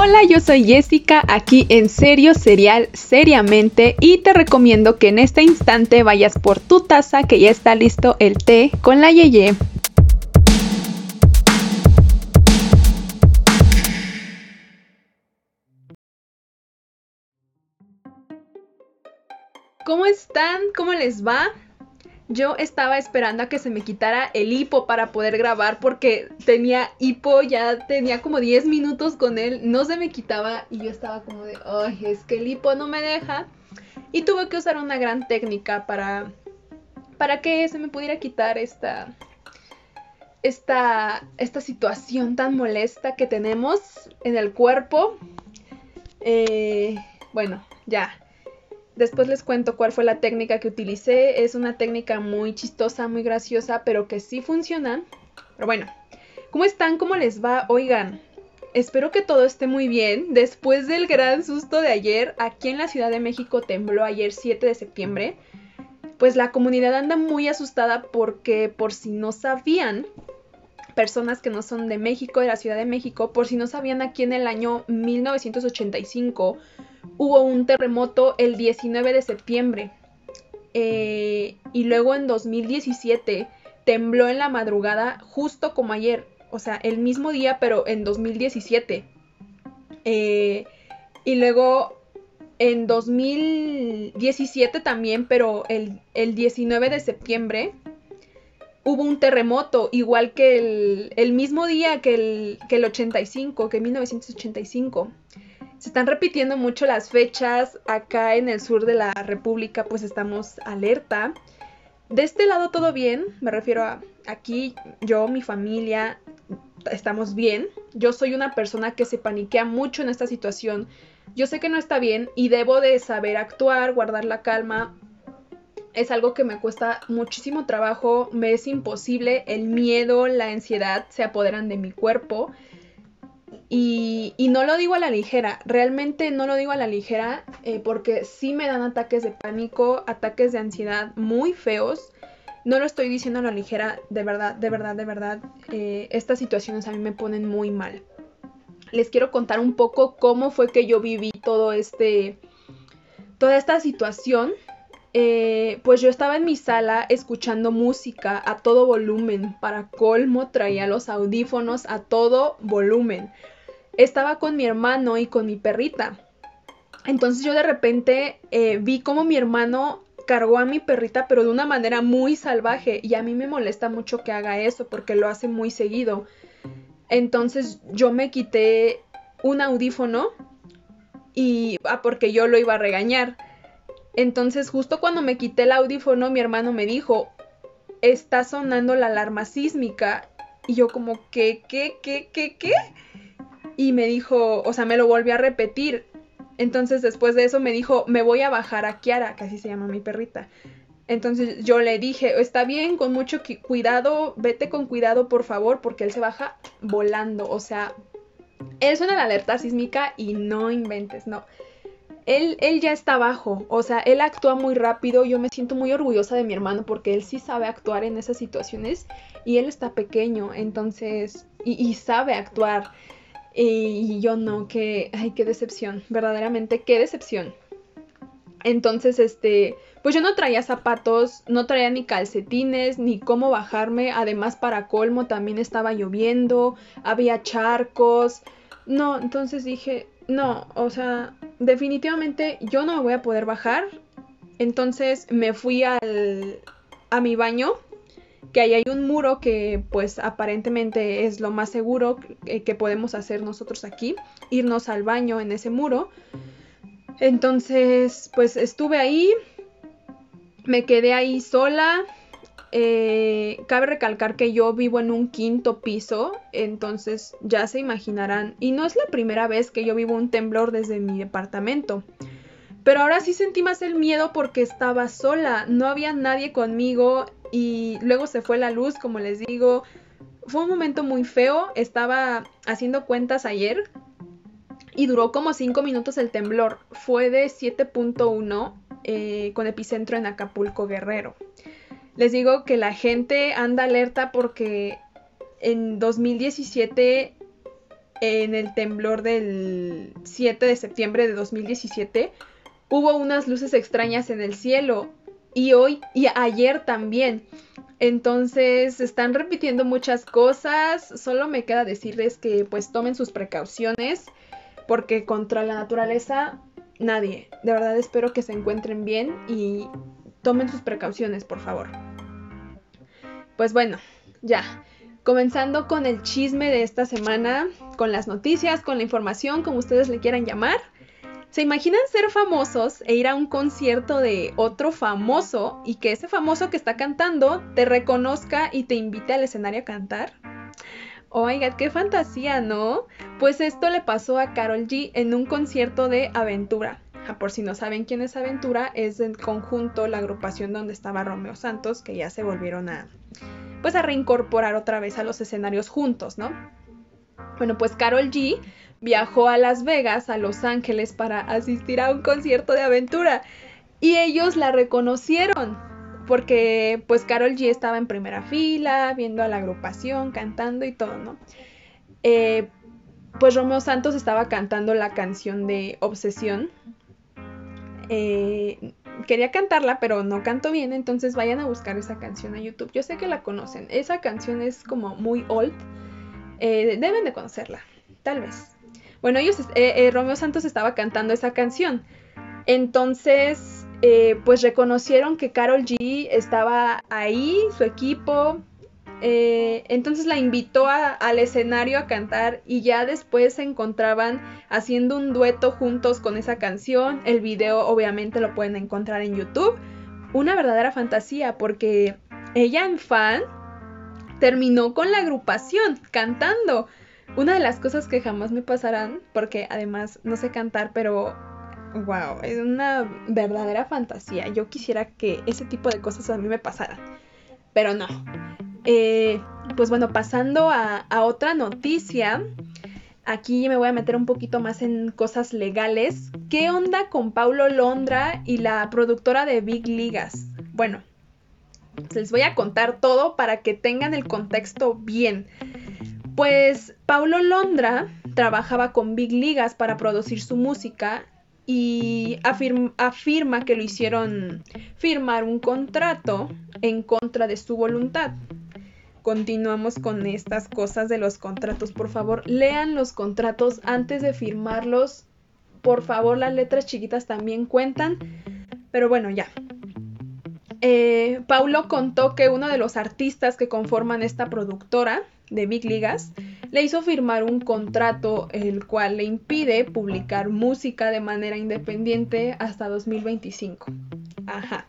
Hola, yo soy Jessica, aquí en Serio Serial Seriamente y te recomiendo que en este instante vayas por tu taza que ya está listo el té con la Yeye. ¿Cómo están? ¿Cómo les va? Yo estaba esperando a que se me quitara el hipo para poder grabar porque tenía hipo, ya tenía como 10 minutos con él, no se me quitaba y yo estaba como de, ay, es que el hipo no me deja. Y tuve que usar una gran técnica para, para que se me pudiera quitar esta, esta, esta situación tan molesta que tenemos en el cuerpo. Eh, bueno, ya Después les cuento cuál fue la técnica que utilicé. Es una técnica muy chistosa, muy graciosa, pero que sí funciona. Pero bueno, ¿cómo están? ¿Cómo les va? Oigan, espero que todo esté muy bien. Después del gran susto de ayer, aquí en la Ciudad de México tembló ayer 7 de septiembre. Pues la comunidad anda muy asustada porque por si no sabían, personas que no son de México, de la Ciudad de México, por si no sabían, aquí en el año 1985 hubo un terremoto el 19 de septiembre. Eh, y luego en 2017 tembló en la madrugada justo como ayer. O sea, el mismo día, pero en 2017. Eh, y luego en 2017 también, pero el, 19 de septiembre hubo un terremoto, igual que el, mismo día que el, que el 85, que 1985 se están repitiendo mucho las fechas. Acá en el sur de la República pues estamos alerta. De este lado todo bien, me refiero a aquí yo, mi familia, estamos bien. Yo soy una persona que se paniquea mucho en esta situación. Yo sé que no está bien y debo de saber actuar, guardar la calma. Es algo que me cuesta muchísimo trabajo, me es imposible. El miedo, la ansiedad se apoderan de mi cuerpo y, no lo digo a la ligera, realmente no lo digo a la ligera eh, porque sí me dan ataques de pánico, ataques de ansiedad muy feos. No lo estoy diciendo a la ligera, de verdad, de verdad, de verdad. Eh, estas situaciones a mí me ponen muy mal. Les quiero contar un poco cómo fue que yo viví todo este, toda esta situación. Eh, pues yo estaba en mi sala escuchando música a todo volumen. Para colmo traía los audífonos a todo volumen estaba con mi hermano y con mi perrita. Entonces yo de repente eh, vi como mi hermano cargó a mi perrita, pero de una manera muy salvaje. Y a mí me molesta mucho que haga eso porque lo hace muy seguido. Entonces yo me quité un audífono y ah, porque yo lo iba a regañar. Entonces justo cuando me quité el audífono, mi hermano me dijo, está sonando la alarma sísmica. Y yo como, ¿qué, qué, qué, qué, qué? Y me dijo, o sea, me lo volvió a repetir. Entonces después de eso me dijo, me voy a bajar a Kiara, que así se llama mi perrita. Entonces yo le dije, está bien, con mucho cuidado, vete con cuidado por favor, porque él se baja volando. O sea, él suena la alerta sísmica y no inventes, no. Él, él ya está abajo, o sea, él actúa muy rápido, yo me siento muy orgullosa de mi hermano porque él sí sabe actuar en esas situaciones y él está pequeño, entonces, y, y sabe actuar. Y yo no, que, ay, qué decepción, verdaderamente, qué decepción. Entonces, este, pues yo no traía zapatos, no traía ni calcetines, ni cómo bajarme. Además, para colmo, también estaba lloviendo, había charcos. No, entonces dije, no, o sea, definitivamente yo no voy a poder bajar. Entonces me fui al, a mi baño que ahí hay un muro que pues aparentemente es lo más seguro que, podemos hacer nosotros aquí, irnos al baño en ese muro. Entonces pues estuve ahí, me quedé ahí sola. Eh, cabe recalcar que yo vivo en un quinto piso, entonces ya se imaginarán, y no es la primera vez que yo vivo un temblor desde mi departamento. Pero ahora sí sentí más el miedo porque estaba sola, no había nadie conmigo, y luego se fue la luz, como les digo. Fue un momento muy feo, estaba haciendo cuentas ayer y duró como 5 minutos el temblor. Fue de 7.1 eh, con epicentro en Acapulco Guerrero. Les digo que la gente anda alerta porque en 2017 en el temblor del 7 de septiembre de 2017, hubo unas luces extrañas en el cielo y hoy y ayer también. Entonces están repitiendo muchas cosas, solo me queda decirles que pues tomen sus precauciones porque contra la naturaleza nadie. De verdad espero que se encuentren bien y tomen sus precauciones, por favor. Pues bueno, ya. Comenzando con el chisme de esta semana, con las noticias, con la información, como ustedes le quieran llamar. ¿Se imaginan ser famosos e ir a un concierto de otro famoso y que ese famoso que está cantando te reconozca y te invite al escenario a cantar? Oiga, qué fantasía, ¿no? Pues esto le pasó a Carol G en un concierto de Aventura. Ah, por si no saben quién es Aventura, es en conjunto la agrupación donde estaba Romeo Santos, que ya se volvieron a pues a reincorporar otra vez a los escenarios juntos, ¿no? Bueno, pues Carol G viajó a Las Vegas, a Los Ángeles, para asistir a un concierto de aventura. Y ellos la reconocieron, porque pues Carol G estaba en primera fila, viendo a la agrupación, cantando y todo, ¿no? Eh, pues Romeo Santos estaba cantando la canción de Obsesión. Eh, quería cantarla, pero no canto bien, entonces vayan a buscar esa canción a YouTube. Yo sé que la conocen. Esa canción es como muy old. Eh, deben de conocerla, tal vez. Bueno, ellos, eh, eh, Romeo Santos estaba cantando esa canción. Entonces, eh, pues reconocieron que Carol G estaba ahí, su equipo. entonces la invitó al escenario a cantar y ya después se encontraban haciendo un dueto juntos con esa canción. El video obviamente lo pueden encontrar en YouTube. Una verdadera fantasía porque ella en fan terminó con la agrupación cantando. Una de las cosas que jamás me pasarán, porque además no sé cantar, pero wow, es una verdadera fantasía. Yo quisiera que ese tipo de cosas a mí me pasaran, pero no. Eh, pues bueno, pasando a, a otra noticia, aquí me voy a meter un poquito más en cosas legales. ¿Qué onda con Paulo Londra y la productora de Big Ligas? Bueno, les voy a contar todo para que tengan el contexto bien. Pues Paulo Londra trabajaba con Big Ligas para producir su música y afirma que lo hicieron firmar un contrato en contra de su voluntad. Continuamos con estas cosas de los contratos. Por favor, lean los contratos antes de firmarlos. Por favor, las letras chiquitas también cuentan. Pero bueno, ya. Eh, Paulo contó que uno de los artistas que conforman esta productora de Big Ligas le hizo firmar un contrato el cual le impide publicar música de manera independiente hasta 2025. Ajá.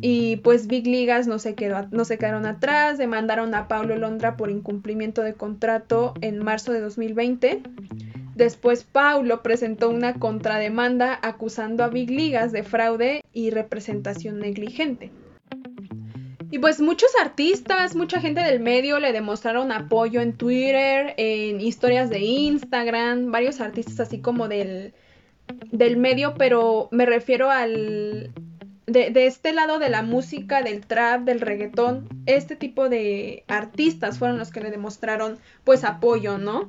Y pues Big Ligas no se, quedó, no se quedaron atrás, demandaron a Paulo Londra por incumplimiento de contrato en marzo de 2020. Después Paulo presentó una contrademanda acusando a Big Ligas de fraude y representación negligente. Y pues muchos artistas, mucha gente del medio le demostraron apoyo en Twitter, en historias de Instagram, varios artistas así como del, del medio, pero me refiero al... De, de, este lado de la música, del trap, del reggaetón, este tipo de artistas fueron los que le demostraron pues apoyo, ¿no?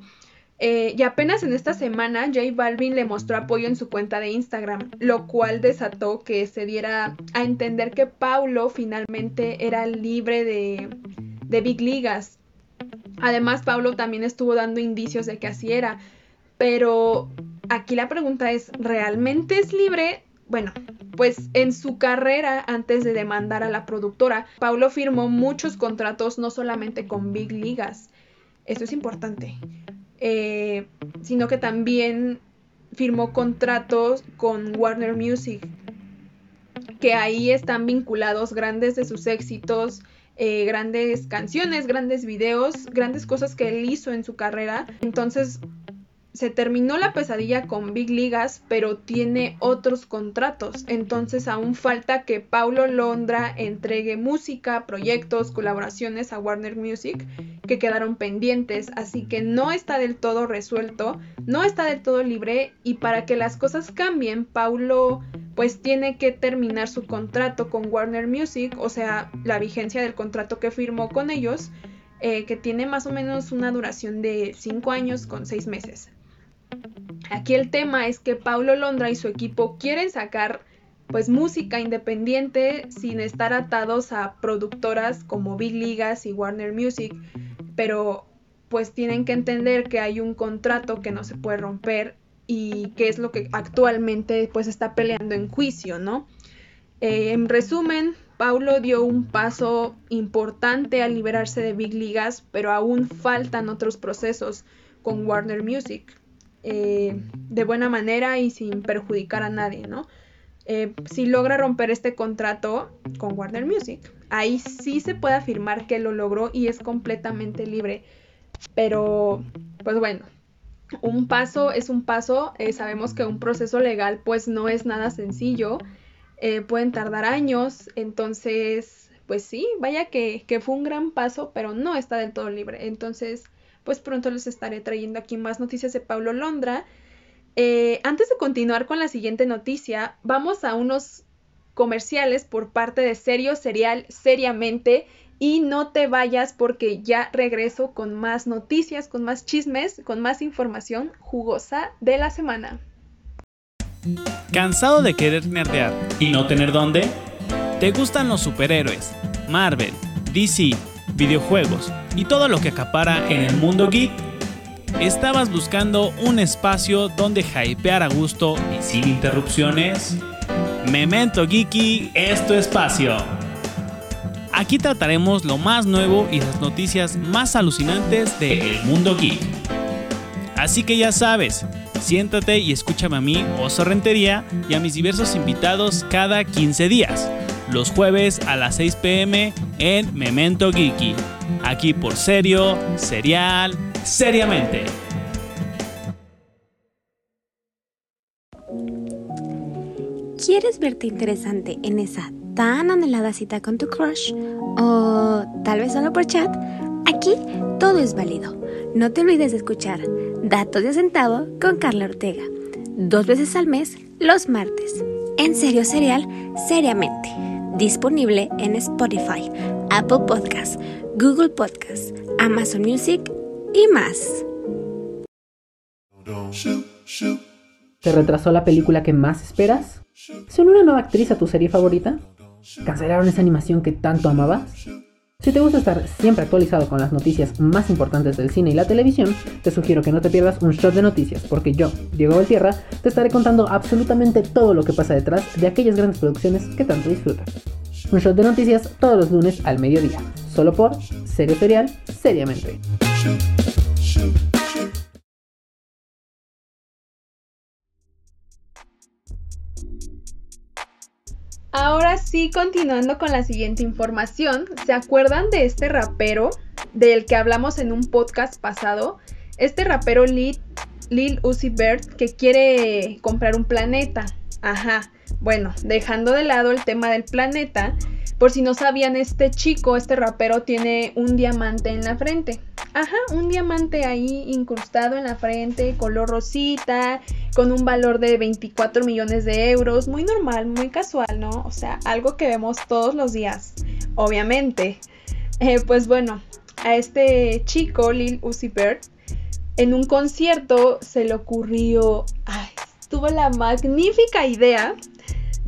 Eh, y apenas en esta semana J Balvin le mostró apoyo en su cuenta de Instagram, lo cual desató que se diera a entender que Paulo finalmente era libre de, de Big Ligas. Además, Paulo también estuvo dando indicios de que así era. Pero aquí la pregunta es, ¿realmente es libre? Bueno, pues en su carrera antes de demandar a la productora, Paulo firmó muchos contratos no solamente con Big Ligas. Esto es importante. Eh, sino que también firmó contratos con Warner Music, que ahí están vinculados grandes de sus éxitos, eh, grandes canciones, grandes videos, grandes cosas que él hizo en su carrera. Entonces, se terminó la pesadilla con Big Ligas, pero tiene otros contratos. Entonces aún falta que Paulo Londra entregue música, proyectos, colaboraciones a Warner Music que quedaron pendientes. Así que no está del todo resuelto, no está del todo libre y para que las cosas cambien, Paulo pues tiene que terminar su contrato con Warner Music, o sea, la vigencia del contrato que firmó con ellos eh, que tiene más o menos una duración de 5 años con 6 meses. Aquí el tema es que Paulo Londra y su equipo quieren sacar pues música independiente sin estar atados a productoras como Big Ligas y Warner Music, pero pues tienen que entender que hay un contrato que no se puede romper y que es lo que actualmente pues está peleando en juicio, ¿no? Eh, en resumen, Paulo dio un paso importante al liberarse de Big Ligas, pero aún faltan otros procesos con Warner Music, eh, de buena manera y sin perjudicar a nadie, ¿no? Eh, si logra romper este contrato con Warner Music, ahí sí se puede afirmar que lo logró y es completamente libre. Pero, pues bueno, un paso es un paso. Eh, sabemos que un proceso legal pues no es nada sencillo. Pueden tardar años. Entonces, pues sí, vaya que, fue un gran paso, pero no está del todo libre. Entonces, pues pronto les estaré trayendo aquí más noticias de Pablo Londra. Eh, antes de continuar con la siguiente noticia, vamos a unos comerciales por parte de Serio Serial Seriamente y no te vayas porque ya regreso con más noticias, con más chismes, con más información jugosa de la semana. ¿Cansado de querer nerdear y no tener dónde? ¿Te gustan los superhéroes, Marvel, DC, videojuegos y todo lo que acapara en el mundo geek? ¿Estabas buscando un espacio donde hypear a gusto y sin interrupciones? Memento Geeky es espacio. Aquí trataremos lo más nuevo y las noticias más alucinantes del mundo geek. Así que ya sabes, siéntate y escúchame a mí, Oso Rentería, y a mis diversos invitados cada 15 días, los jueves a las 6 pm en Memento Geeky, aquí por Serio, Serial, Seriamente. ¿Quieres verte interesante en esa tan anhelada cita con tu crush o tal vez solo por chat, aquí todo es válido. No te olvides de escuchar Datos de Centavo con Carla Ortega, dos veces al mes, los martes. En serio serial, seriamente. Disponible en Spotify, Apple Podcasts, Google Podcasts, Amazon Music y más. ¿Te retrasó la película que más esperas? ¿Se una nueva actriz a tu serie favorita? ¿Cancelaron esa animación que tanto amabas? Si te gusta estar siempre actualizado con las noticias más importantes del cine y la televisión, te sugiero que no te pierdas un shot de noticias, porque yo, Diego Valtierra, te estaré contando absolutamente todo lo que pasa detrás de aquellas grandes producciones que tanto disfrutas. Un shot de noticias todos los lunes al mediodía, solo por Serio Serial, seriamente. Ahora sí, continuando con la siguiente información, ¿se acuerdan de este rapero del que hablamos en un podcast pasado? Este rapero Lil, Lil Uzi Vert que quiere comprar un planeta. Ajá. Bueno, dejando de lado el tema del planeta, por si no sabían, este chico, este rapero, tiene un diamante en la frente. Ajá, un diamante ahí incrustado en la frente, color rosita, con un valor de 24 millones de euros. Muy normal, muy casual, ¿no? O sea, algo que vemos todos los días, obviamente. Eh, pues bueno, a este chico, Lil Uzi Vert, en un concierto se le ocurrió, ay, tuvo la magnífica idea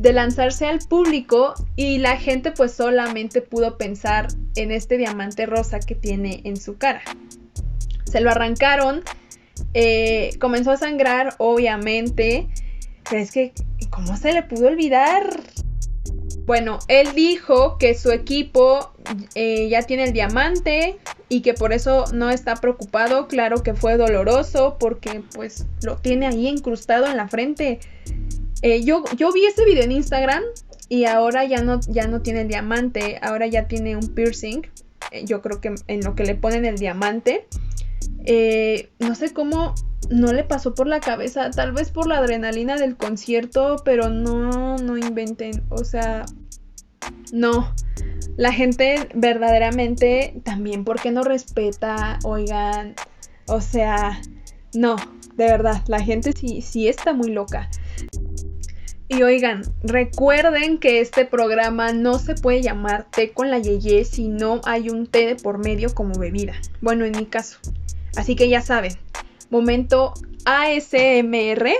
de lanzarse al público y la gente pues solamente pudo pensar en este diamante rosa que tiene en su cara. Se lo arrancaron, eh, comenzó a sangrar obviamente, pero es que ¿cómo se le pudo olvidar? Bueno, él dijo que su equipo eh, ya tiene el diamante y que por eso no está preocupado. Claro que fue doloroso porque pues lo tiene ahí incrustado en la frente. Eh, yo, yo vi ese video en Instagram y ahora ya no, ya no tiene el diamante, ahora ya tiene un piercing. Eh, yo creo que en lo que le ponen el diamante. Eh, no sé cómo no le pasó por la cabeza, tal vez por la adrenalina del concierto, pero no, no inventen, o sea, no. La gente verdaderamente también, porque no respeta? Oigan, o sea, no, de verdad, la gente sí, sí está muy loca. Y oigan, recuerden que este programa no se puede llamar té con la yeye si no hay un té de por medio como bebida. Bueno, en mi caso. Así que ya saben, momento ASMR.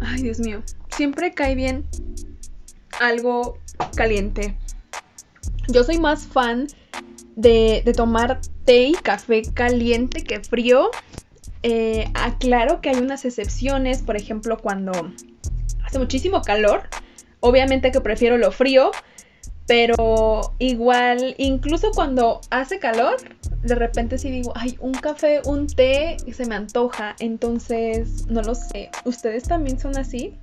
Ay, Dios mío, siempre cae bien algo caliente. Yo soy más fan tomar té y café caliente que frío. Eh, aclaro que hay unas excepciones, por ejemplo, cuando hace muchísimo calor. Obviamente que prefiero lo frío, pero igual, incluso cuando hace calor, de repente sí digo, ay, un café, un té, se me antoja. Entonces, no lo sé. ¿Ustedes también son así?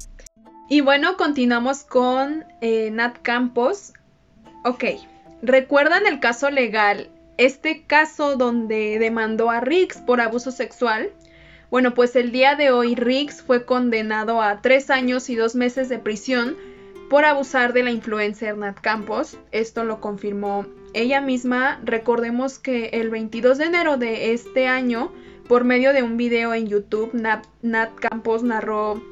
Y bueno, continuamos con eh, Nat Campos. Ok, ¿recuerdan el caso legal? Este caso donde demandó a Riggs por abuso sexual. Bueno, pues el día de hoy Riggs fue condenado a tres años y dos meses de prisión por abusar de la influencer Nat Campos. Esto lo confirmó ella misma. Recordemos que el 22 de enero de este año, por medio de un video en YouTube, Nat, Campos narró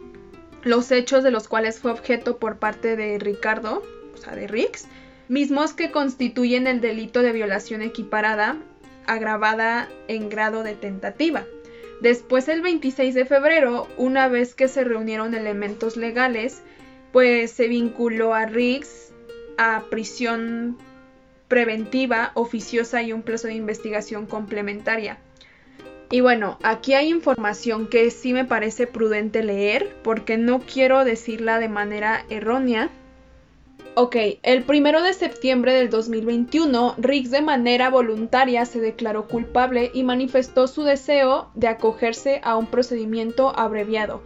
los hechos de los cuales fue objeto por parte de Ricardo, o sea, de Rix, mismos que constituyen el delito de violación equiparada agravada en grado de tentativa. Después, el 26 de febrero, una vez que se reunieron elementos legales, pues se vinculó a Riggs a prisión preventiva, oficiosa y un plazo de investigación complementaria. Y bueno, aquí hay información que sí me parece prudente leer porque no quiero decirla de manera errónea. Ok, el primero de septiembre del 2021, Riggs de manera voluntaria se declaró culpable y manifestó su deseo de acogerse a un procedimiento abreviado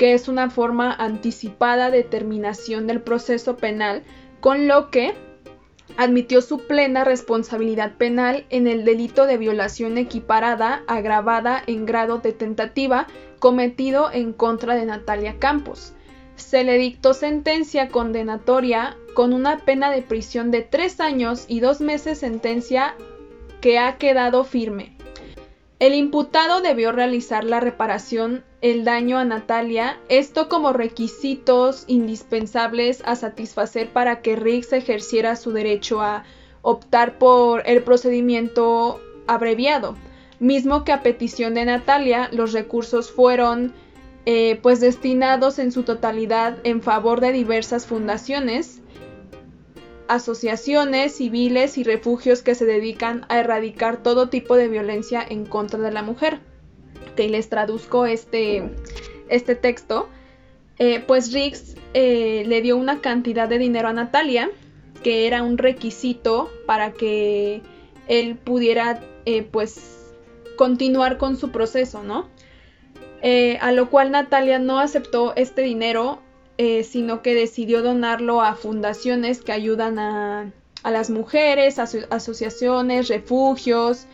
que es una forma anticipada de terminación del proceso penal, con lo que admitió su plena responsabilidad penal en el delito de violación equiparada agravada en grado de tentativa cometido en contra de Natalia Campos. Se le dictó sentencia condenatoria con una pena de prisión de tres años y dos meses sentencia que ha quedado firme. El imputado debió realizar la reparación el daño a Natalia, esto como requisitos indispensables a satisfacer para que Riggs ejerciera su derecho a optar por el procedimiento abreviado, mismo que a petición de Natalia los recursos fueron eh, pues destinados en su totalidad en favor de diversas fundaciones, asociaciones civiles y refugios que se dedican a erradicar todo tipo de violencia en contra de la mujer que les traduzco este, este texto, eh, pues Riggs eh, le dio una cantidad de dinero a Natalia, que era un requisito para que él pudiera eh, pues continuar con su proceso, ¿no? A lo cual Natalia no aceptó este dinero, sino que decidió donarlo a fundaciones que ayudan a, a las mujeres, a asociaciones, refugios,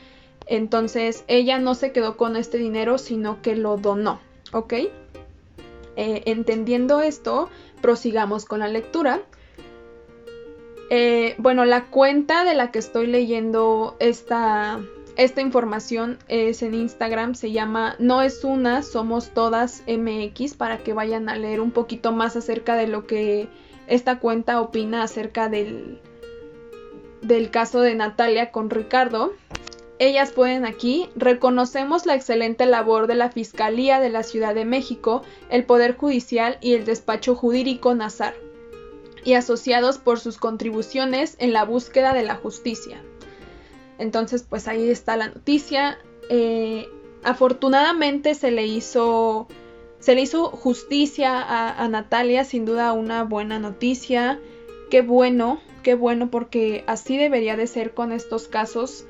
entonces ella no se quedó con este dinero, sino que lo donó, ¿ok? Eh, entendiendo esto, prosigamos con la lectura. Eh, bueno, la cuenta de la que estoy leyendo esta, esta información es en Instagram, se llama No es una, somos todas MX, para que vayan a leer un poquito más acerca de lo que esta cuenta opina acerca del, del caso de Natalia con Ricardo. Ellas pueden aquí, reconocemos la excelente labor de la Fiscalía de la Ciudad de México, el Poder Judicial y el Despacho Jurídico Nazar, y asociados por sus contribuciones en la búsqueda de la justicia. Entonces, pues ahí está la noticia. Eh, afortunadamente se le hizo. Se le hizo justicia a, Natalia, sin duda una buena noticia. Qué bueno, qué bueno, porque así debería de ser con estos casos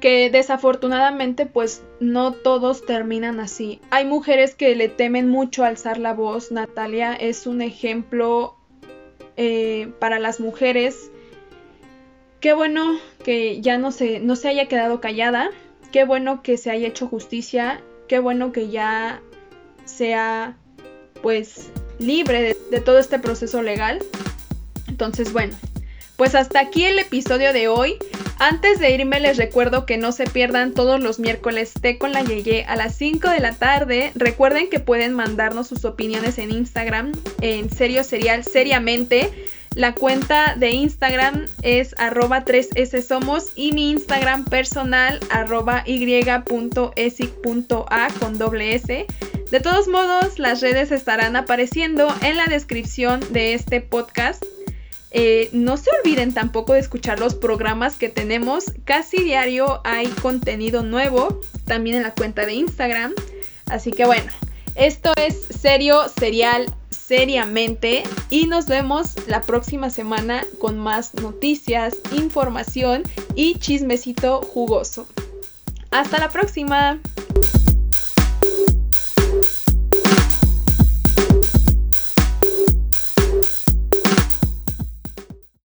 que desafortunadamente pues no todos terminan así. Hay mujeres que le temen mucho alzar la voz. Natalia es un ejemplo eh, para las mujeres. Qué bueno que ya no se, no se haya quedado callada. Qué bueno que se haya hecho justicia. Qué bueno que ya sea pues libre de, todo este proceso legal. Entonces bueno, pues hasta aquí el episodio de hoy. Antes de irme les recuerdo que no se pierdan todos los miércoles té con la Yeye a las 5 de la tarde. Recuerden que pueden mandarnos sus opiniones en Instagram en serio serial seriamente. La cuenta de Instagram es arroba 3S Somos y mi Instagram personal arroba y.esic.a con doble S. De todos modos, las redes estarán apareciendo en la descripción de este podcast. Eh, no se olviden tampoco de escuchar los programas que tenemos. Casi diario hay contenido nuevo, también en la cuenta de Instagram. Así que bueno, esto es serio, serial, seriamente. Y nos vemos la próxima semana con más noticias, información y chismecito jugoso. Hasta la próxima.